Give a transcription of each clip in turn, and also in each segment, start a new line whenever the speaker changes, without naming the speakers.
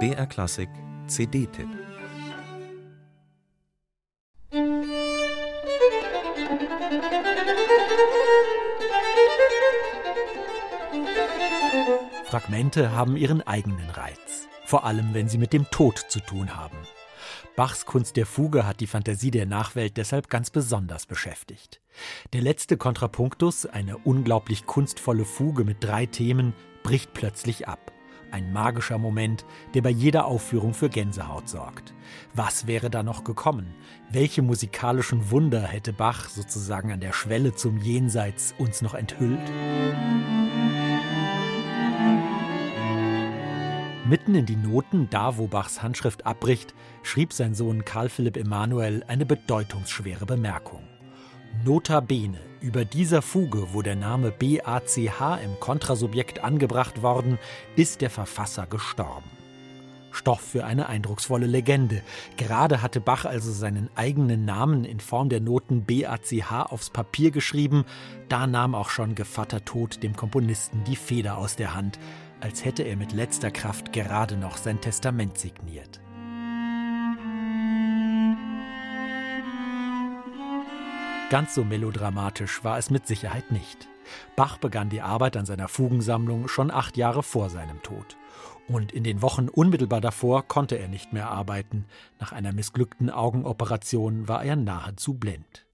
BR Klassik CD-Tipp
Fragmente haben ihren eigenen Reiz, vor allem wenn sie mit dem Tod zu tun haben. Bachs Kunst der Fuge hat die Fantasie der Nachwelt deshalb ganz besonders beschäftigt. Der letzte Kontrapunktus, eine unglaublich kunstvolle Fuge mit drei Themen, bricht plötzlich ab. Ein magischer Moment, der bei jeder Aufführung für Gänsehaut sorgt. Was wäre da noch gekommen? Welche musikalischen Wunder hätte Bach sozusagen an der Schwelle zum Jenseits uns noch enthüllt? Mitten in die Noten, da wo Bachs Handschrift abbricht, schrieb sein Sohn Karl Philipp Emanuel eine bedeutungsschwere Bemerkung. Nota bene, über dieser Fuge, wo der Name BACH im Kontrasubjekt angebracht worden, ist der Verfasser gestorben. Stoff für eine eindrucksvolle Legende. Gerade hatte Bach also seinen eigenen Namen in Form der Noten BACH aufs Papier geschrieben, da nahm auch schon Gevatter Tod dem Komponisten die Feder aus der Hand, als hätte er mit letzter Kraft gerade noch sein Testament signiert. Ganz so melodramatisch war es mit Sicherheit nicht. Bach begann die Arbeit an seiner Fugensammlung schon acht Jahre vor seinem Tod. Und in den Wochen unmittelbar davor konnte er nicht mehr arbeiten. Nach einer missglückten Augenoperation war er nahezu blind.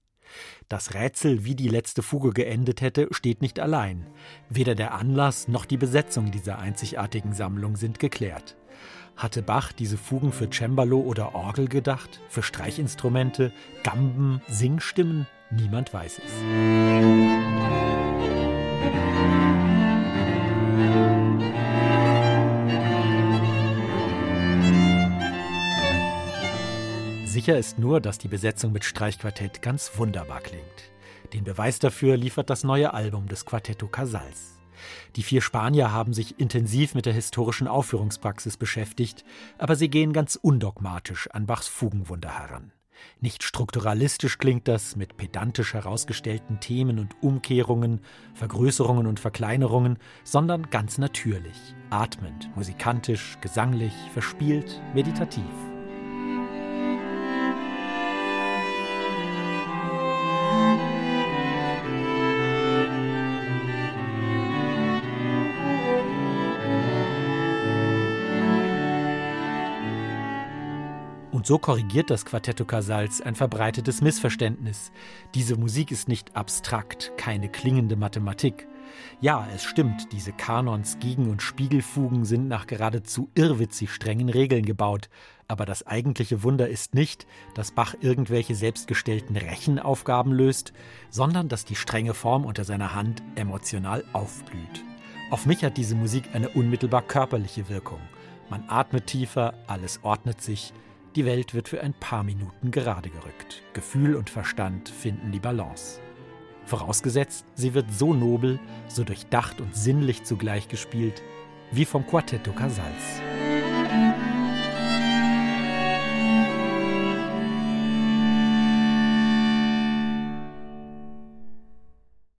Das Rätsel, wie die letzte Fuge geendet hätte, steht nicht allein. Weder der Anlass noch die Besetzung dieser einzigartigen Sammlung sind geklärt. Hatte Bach diese Fugen für Cembalo oder Orgel gedacht? Für Streichinstrumente, Gamben, Singstimmen? Niemand weiß es. Sicher ist nur, dass die Besetzung mit Streichquartett ganz wunderbar klingt. Den Beweis dafür liefert das neue Album des Quartetto Casals. Die vier Spanier haben sich intensiv mit der historischen Aufführungspraxis beschäftigt, aber sie gehen ganz undogmatisch an Bachs Fugenwunder heran. Nicht strukturalistisch klingt das mit pedantisch herausgestellten Themen und Umkehrungen, Vergrößerungen und Verkleinerungen, sondern ganz natürlich, atmend, musikantisch, gesanglich, verspielt, meditativ. Und so korrigiert das Quartetto Casals ein verbreitetes Missverständnis. Diese Musik ist nicht abstrakt, keine klingende Mathematik. Ja, es stimmt, diese Kanons, Gegen- und Spiegelfugen sind nach geradezu irrwitzig strengen Regeln gebaut. Aber das eigentliche Wunder ist nicht, dass Bach irgendwelche selbstgestellten Rechenaufgaben löst, sondern dass die strenge Form unter seiner Hand emotional aufblüht. Auf mich hat diese Musik eine unmittelbar körperliche Wirkung. Man atmet tiefer, alles ordnet sich, die Welt wird für ein paar Minuten gerade gerückt. Gefühl und Verstand finden die Balance. Vorausgesetzt, sie wird so nobel, so durchdacht und sinnlich zugleich gespielt, wie vom Quartetto Casals.